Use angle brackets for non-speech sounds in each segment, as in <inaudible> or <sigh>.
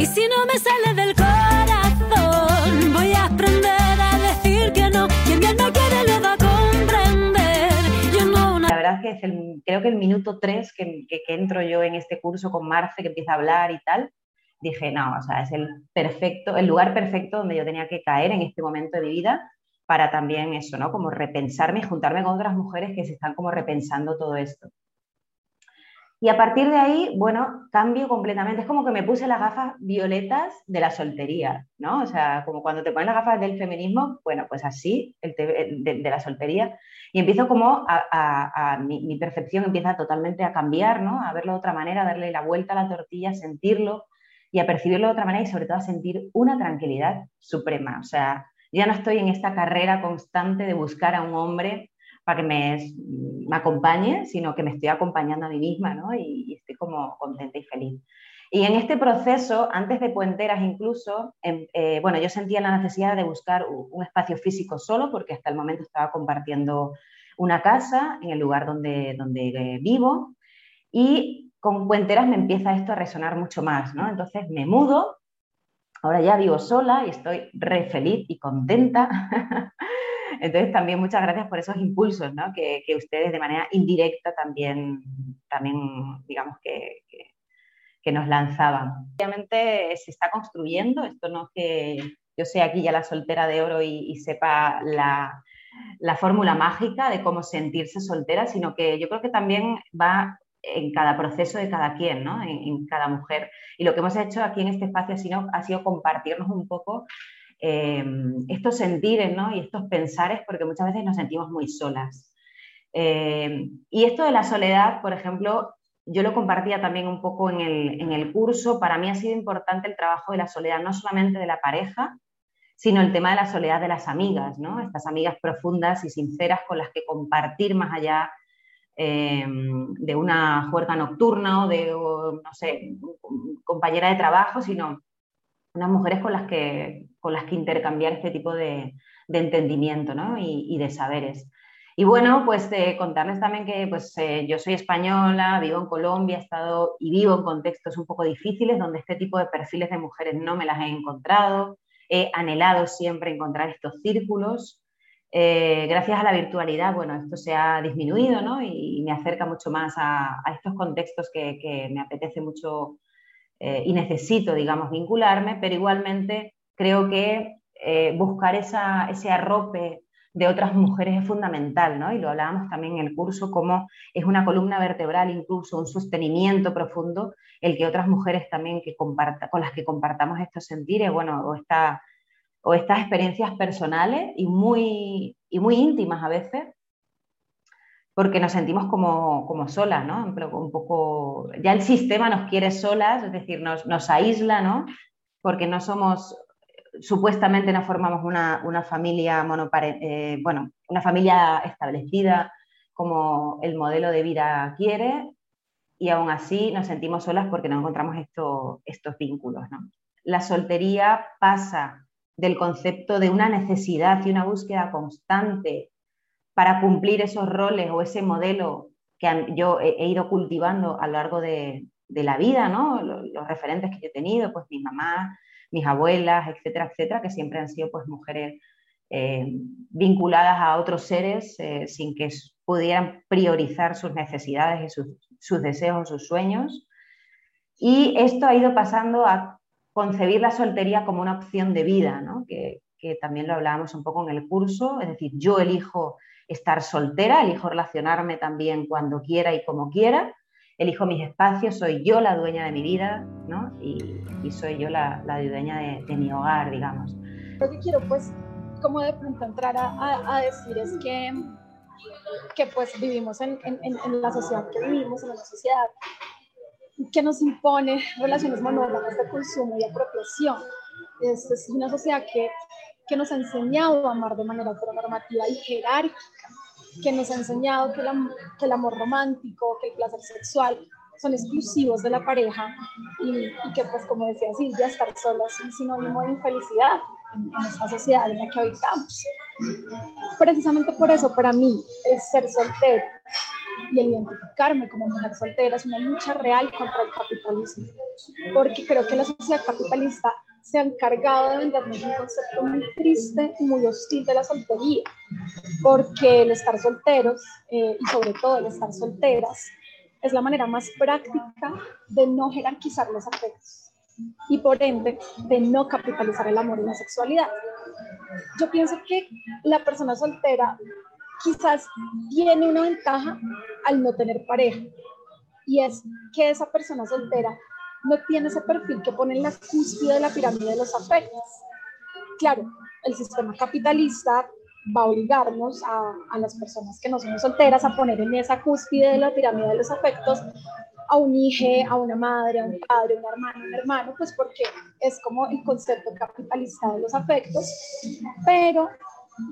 Y si no me sale del corazón, voy a aprender a decir que no. Quien bien no quiere lo va a comprender. Yo no La verdad es que es el, creo que el minuto tres que, que, que entro yo en este curso con Marce, que empieza a hablar y tal, dije, no, o sea, es el perfecto, el lugar perfecto donde yo tenía que caer en este momento de mi vida para también eso, ¿no? Como repensarme y juntarme con otras mujeres que se están como repensando todo esto. Y a partir de ahí, bueno, cambio completamente. Es como que me puse las gafas violetas de la soltería, ¿no? O sea, como cuando te pones las gafas del feminismo, bueno, pues así, el de, la soltería. Y empiezo como a, a, a mi, mi, percepción empieza totalmente a cambiar, ¿no? A verlo de otra manera, a darle la vuelta a la tortilla, sentirlo, y a percibirlo de otra manera y sobre todo a sentir una tranquilidad suprema. O sea, ya no estoy en esta carrera constante de buscar a un hombre para que me, me acompañe, sino que me estoy acompañando a mí misma ¿no? y, y, estoy como contenta y feliz. Y en este proceso, antes de Puenteras incluso, eh, eh, bueno, yo sentía la necesidad de buscar un espacio físico solo, porque hasta el momento estaba compartiendo una casa en el lugar donde, donde eh, vivo, y con Cuenteras me empieza esto a resonar mucho más, ¿no? Entonces me mudo, ahora ya vivo sola y estoy re feliz y contenta. <laughs> Entonces también muchas gracias por esos impulsos, ¿no? Que, ustedes de manera indirecta también, también digamos que, nos lanzaban. Obviamente se está construyendo, esto no es que yo sea aquí ya la soltera de oro y, sepa la, la fórmula mágica de cómo sentirse soltera, sino que yo creo que también va en cada proceso de cada quien, ¿no? en, en, cada mujer. Y lo que hemos hecho aquí en este espacio ha sido, ha sido compartirnos un poco eh, estos sentires ¿no? y estos pensares, porque muchas veces nos sentimos muy solas. Eh, y esto de la soledad, por ejemplo, yo lo compartía también un poco en el, en el curso. Para mí ha sido importante el trabajo de la soledad, no solamente de la pareja, sino el tema de la soledad de las amigas, ¿no? Estas amigas profundas y sinceras con las que compartir más allá eh, de una juerga nocturna o de, no sé, compañera de trabajo, sino unas mujeres con las que, con las que intercambiar este tipo de, de entendimiento ¿no? y, y, de saberes. Y bueno, pues eh, contarles también que pues, eh, yo soy española, vivo en Colombia, he estado y vivo en contextos un poco difíciles donde este tipo de perfiles de mujeres no me las he encontrado. He anhelado siempre encontrar estos círculos. Eh, gracias a la virtualidad, bueno, esto se ha disminuido, ¿no? Y, y me acerca mucho más a, a estos contextos que, que, me apetece mucho eh, y necesito, digamos, vincularme, pero igualmente creo que eh, buscar esa, ese arrope de otras mujeres es fundamental, ¿no? Y lo hablábamos también en el curso, como es una columna vertebral, incluso un sostenimiento profundo, el que otras mujeres también que comparta, con las que compartamos estos sentires, bueno, o esta o estas experiencias personales y muy, y muy íntimas a veces, porque nos sentimos como, como solas, ¿no? Un poco, ya el sistema nos quiere solas, es decir, nos, nos aísla, ¿no? Porque no somos, supuestamente no formamos una, una familia monopare, eh, bueno, una familia establecida como el modelo de vida quiere, y aún así nos sentimos solas porque no encontramos esto, estos vínculos, ¿no? La soltería pasa del concepto de una necesidad y una búsqueda constante para cumplir esos roles o ese modelo que yo he, ido cultivando a lo largo de, la vida, ¿no? Los, referentes que yo he tenido, pues mi mamá, mis abuelas, etcétera, etcétera, que siempre han sido pues mujeres eh, vinculadas a otros seres eh, sin que pudieran priorizar sus necesidades y sus, deseos, sus sueños. Y esto ha ido pasando a concebir la soltería como una opción de vida, que, que, también lo hablábamos un poco en el curso, es decir, yo elijo estar soltera, elijo relacionarme también cuando quiera y como quiera, elijo mis espacios, soy yo la dueña de mi vida ¿no? y, y soy yo la, la dueña de, de, mi hogar, digamos. Lo que quiero pues como de pronto entrar a, a, a decir es que, que pues vivimos en, en, en la sociedad que vivimos, en una sociedad que nos impone relaciones monógamas de consumo y apropiación. Es, es una sociedad que, que, nos ha enseñado a amar de manera heteronormativa y jerárquica, que nos ha enseñado que, que, el amor romántico, que el placer sexual son exclusivos de la pareja y, y que, pues, como decía Silvia, estar sola es un sinónimo de infelicidad en, en esta sociedad en la que habitamos. Precisamente por eso, para mí, el ser soltero y el identificarme como mujer soltera es una lucha real contra el capitalismo, porque creo que la sociedad capitalista se ha encargado de vendernos un concepto muy triste y muy hostil de la soltería, porque el estar solteros eh, y sobre todo el estar solteras es la manera más práctica de no jerarquizar los afectos y por ende de no capitalizar el amor y la sexualidad. Yo pienso que la persona soltera quizás tiene una ventaja al no tener pareja y es que esa persona soltera no tiene ese perfil que pone en la cúspide de la pirámide de los afectos. Claro, el sistema capitalista va a obligarnos a, a, las personas que no somos solteras a poner en esa cúspide de la pirámide de los afectos a un hijo, a una madre, a un padre, a un hermano, un hermano, pues porque es como el concepto capitalista de los afectos, pero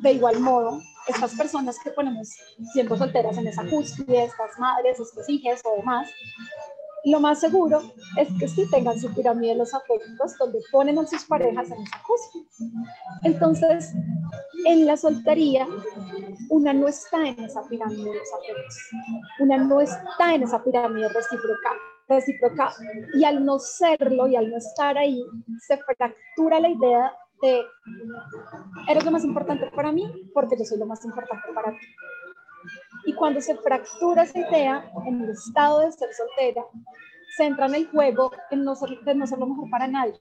de igual modo, estas personas que ponemos siendo solteras en esa cúspide, estas madres, estos hijos o demás, lo más seguro es que sí tengan su pirámide de los afectos donde ponen a sus parejas en esa cúspide. Entonces, en la soltería, una no está en esa pirámide de los afectos, una no está en esa pirámide recíproca, recíproca y al no serlo y al no estar ahí, se fractura la idea de, eres lo más importante para mí porque yo soy lo más importante para ti. Y cuando se fractura esa idea en el estado de ser soltera, se entra en el juego en no ser, de no ser lo mejor para nadie.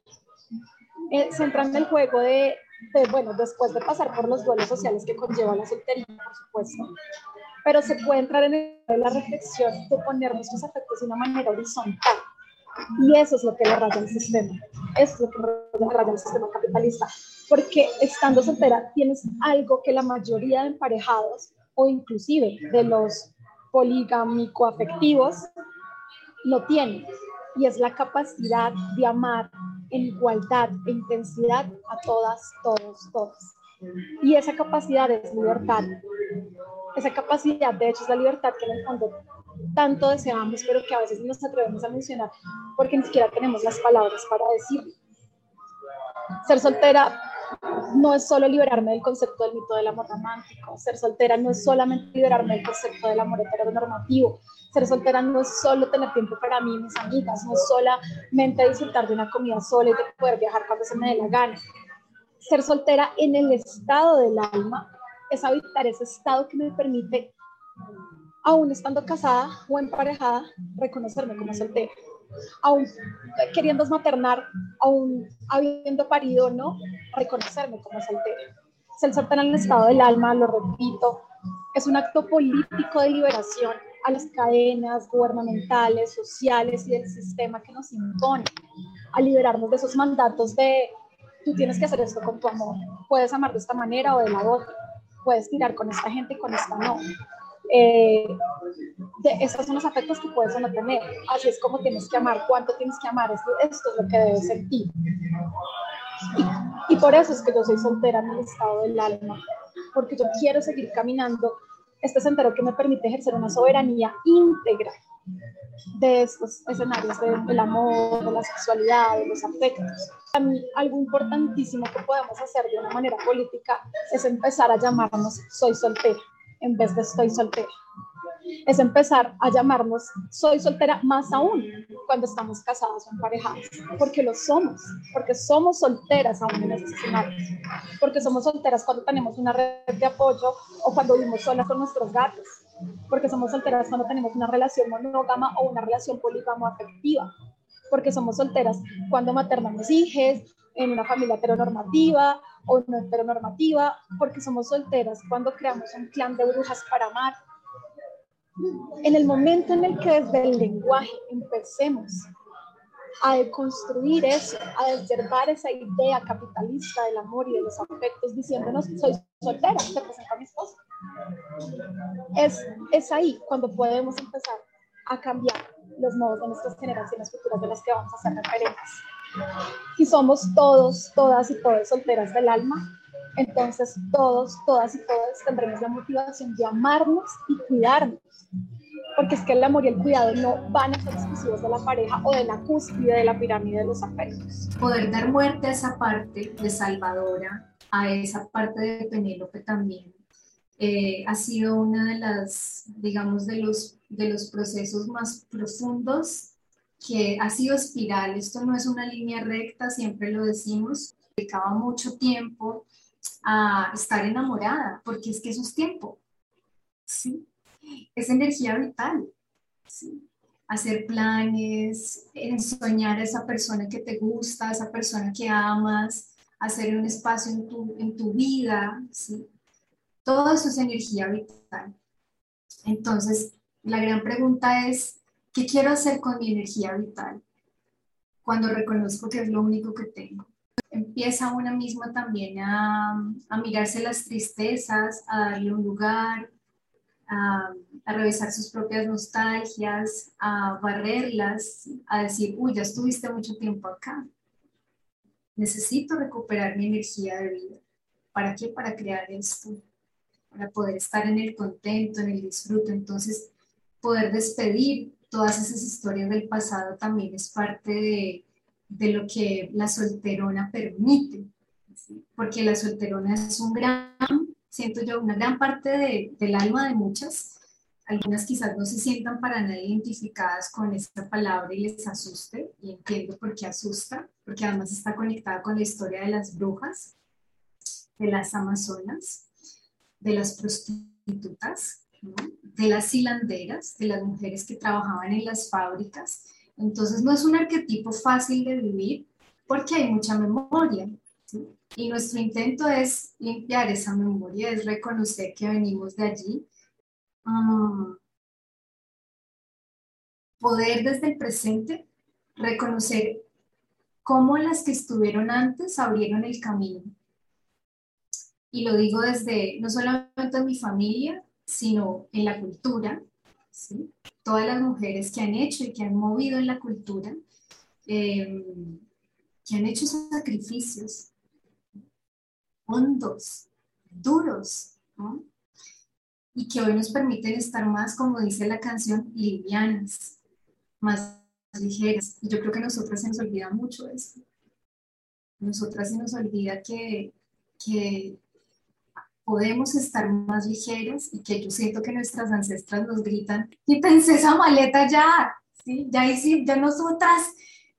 Eh, se entra en el juego de, de, bueno, después de pasar por los duelos sociales que conlleva la soltería, por supuesto, pero se puede entrar en el, la reflexión de poner nuestros afectos de una manera horizontal. Y eso es lo que le raya el sistema. Eso es lo que le raya el sistema capitalista. Porque estando soltera tienes algo que la mayoría de emparejados o inclusive de los poligámico-afectivos no tienen. Y es la capacidad de amar en igualdad e intensidad a todas, todos, todas. Y esa capacidad es libertad. Esa capacidad, de hecho, es la libertad que en el fondo tanto deseamos, pero que a veces no nos atrevemos a mencionar porque ni siquiera tenemos las palabras para decirlo. Ser soltera no es solo liberarme del concepto del mito del amor romántico. Ser soltera no es solamente liberarme del concepto del amor heteronormativo. Ser soltera no es solo tener tiempo para mí y mis amigas, no es solamente disfrutar de una comida sola y de poder viajar cuando se me dé la gana. Ser soltera en el estado del alma es habitar ese estado que me permite, aún estando casada o emparejada, reconocerme como soltera aún queriendo maternar, aún habiendo parido, ¿no? Reconocerme como soltera. Soltera en el estado del alma, lo repito, es un acto político de liberación a las cadenas gubernamentales, sociales y del sistema que nos impone, a liberarnos de esos mandatos de tú tienes que hacer esto con tu amor, puedes amar de esta manera o de la otra, puedes tirar con esta gente y con esta no. Eh, de, esos son los afectos que puedes o no tener. Así es como tienes que amar, cuánto tienes que amar, esto, esto es lo que debes sentir. Y, y por eso es que yo soy soltera en el estado del alma, porque yo quiero seguir caminando este sendero que me permite ejercer una soberanía íntegra de estos escenarios del amor, de la sexualidad, de los afectos. A mí, algo importantísimo que podemos hacer de una manera política es empezar a llamarnos soy soltera en vez de estoy soltera. Es empezar a llamarnos soy soltera más aún cuando estamos casados o emparejados, porque lo somos, porque somos solteras aún en estos escenarios, porque somos solteras cuando tenemos una red de apoyo o cuando vivimos solas con nuestros gatos, porque somos solteras cuando tenemos una relación monógama o una relación polígamo afectiva, porque somos solteras cuando maternamos hijos en una familia heteronormativa o no heteronormativa, porque somos solteras cuando creamos un clan de brujas para amar. En el momento en el que desde el lenguaje empecemos a deconstruir eso, a desterrar esa idea capitalista del amor y de los afectos, diciéndonos, soy soltera, te presento a mi esposo. Es, es ahí cuando podemos empezar a cambiar los modos de nuestras generaciones futuras de las que vamos a ser referentes. Si somos todos, todas y todas solteras del alma, entonces todos, todas y todas tendremos la motivación de amarnos y cuidarnos. Porque es que el amor y el cuidado no van a ser exclusivos de la pareja o de la cúspide de la pirámide de los afectos. Poder dar muerte a esa parte de Salvadora, a esa parte de Penélope también, eh, ha sido una de las, digamos, de los, de los procesos más profundos que ha sido espiral. Esto no es una línea recta, siempre lo decimos. Dedicaba mucho tiempo a estar enamorada, porque es que eso es tiempo. ¿sí? Es energía vital. ¿sí? Hacer planes, soñar a esa persona que te gusta, a esa persona que amas, hacer un espacio en tu, en tu vida. ¿sí? Todo eso es energía vital. Entonces, la gran pregunta es, ¿qué quiero hacer con mi energía vital? Cuando reconozco que es lo único que tengo empieza una misma también a, a mirarse las tristezas, a darle un lugar, a, revisar sus propias nostalgias, a barrerlas, a decir, uy, ya estuviste mucho tiempo acá. Necesito recuperar mi energía de vida. ¿Para qué? Para crear esto, para poder estar en el contento, en el disfrute. Entonces, poder despedir todas esas historias del pasado también es parte de, de lo que la solterona permite, porque la solterona es un gran, siento yo, una gran parte de, del alma de muchas. Algunas quizás no se sientan para nada identificadas con esta palabra y les asuste, y entiendo por qué asusta, porque además está conectada con la historia de las brujas, de las amazonas, de las prostitutas, de las hilanderas, de las mujeres que trabajaban en las fábricas, entonces no es un arquetipo fácil de vivir porque hay mucha memoria. Y nuestro intento es limpiar esa memoria, es reconocer que venimos de allí. Ah, poder desde el presente reconocer cómo las que estuvieron antes abrieron el camino. Y lo digo desde, no solamente en mi familia, sino en la cultura, ¿sí? todas las mujeres que han hecho y que han movido en la cultura, em, que han hecho sacrificios hondos, duros, y que hoy nos permiten estar más, como dice la canción, livianas, más ligeras. Y yo creo que a nosotras se nos olvida mucho esto. nosotras se nos olvida que, que podemos estar más ligeros y que yo siento que nuestras ancestras nos gritan, quítense esa maleta ya, ¿sí? ya, ya nosotras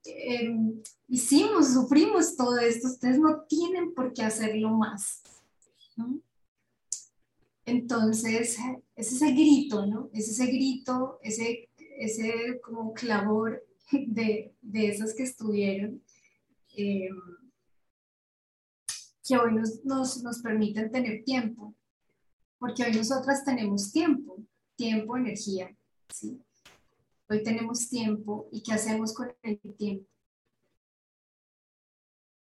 em, hicimos, sufrimos todo esto, ustedes no tienen por qué hacerlo más. Entonces, es ese grito, ¿no? Es ese grito, ese, ese como clamor de, de esas que estuvieron. Eh, que hoy nos, nos, nos permiten tener tiempo, porque hoy nosotras tenemos tiempo, tiempo, energía, ¿sí? Hoy tenemos tiempo y ¿qué hacemos con el tiempo?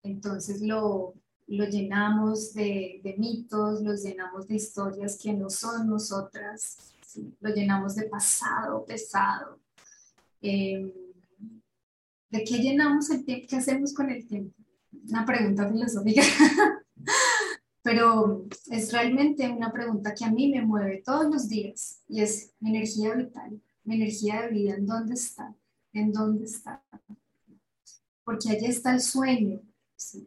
Entonces lo, lo llenamos de, de, mitos, lo llenamos de historias que no son nosotras, lo llenamos de pasado pesado. Em, ¿De qué llenamos el tiempo? ¿Qué hacemos con el tiempo? Una pregunta filosófica, <laughs> pero es realmente una pregunta que a mí me mueve todos los días y es mi energía vital, mi energía de vida, ¿en dónde está? ¿En dónde está? Porque allí está el sueño,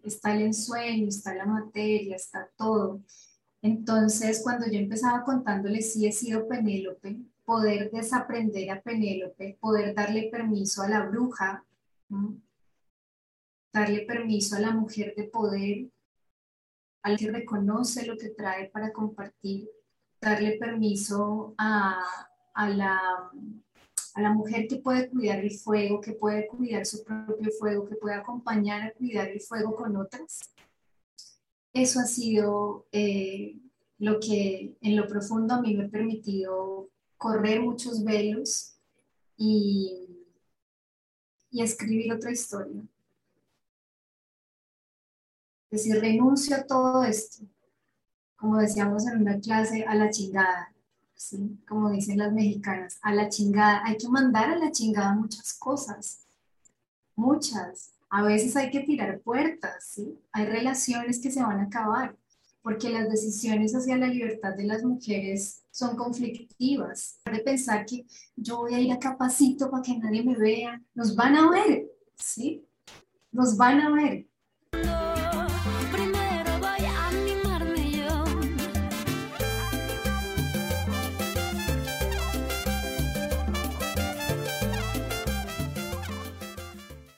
está el ensueño, está la materia, está todo. Entonces, cuando yo empezaba contándole, sí he sido Penélope, poder desaprender a Penélope, poder darle permiso a la bruja, darle permiso a la mujer de poder, al que reconoce lo que trae para compartir, darle permiso a, a, la, a la mujer que puede cuidar el fuego, que puede cuidar su propio fuego, que puede acompañar a cuidar el fuego con otras. Eso ha sido eh, lo que en lo profundo a mí me ha permitido correr muchos velos y, y escribir otra historia. Decir, renuncio a todo esto, como decíamos en una clase, a la chingada, ¿sí? como dicen las mexicanas, a la chingada. Hay que mandar a la chingada muchas cosas, muchas. A veces hay que tirar puertas, ¿sí? hay relaciones que se van a acabar, porque las decisiones hacia la libertad de las mujeres son conflictivas. De pensar que yo voy a ir a capacito para que nadie me vea, nos van a ver, ¿sí? Nos van a ver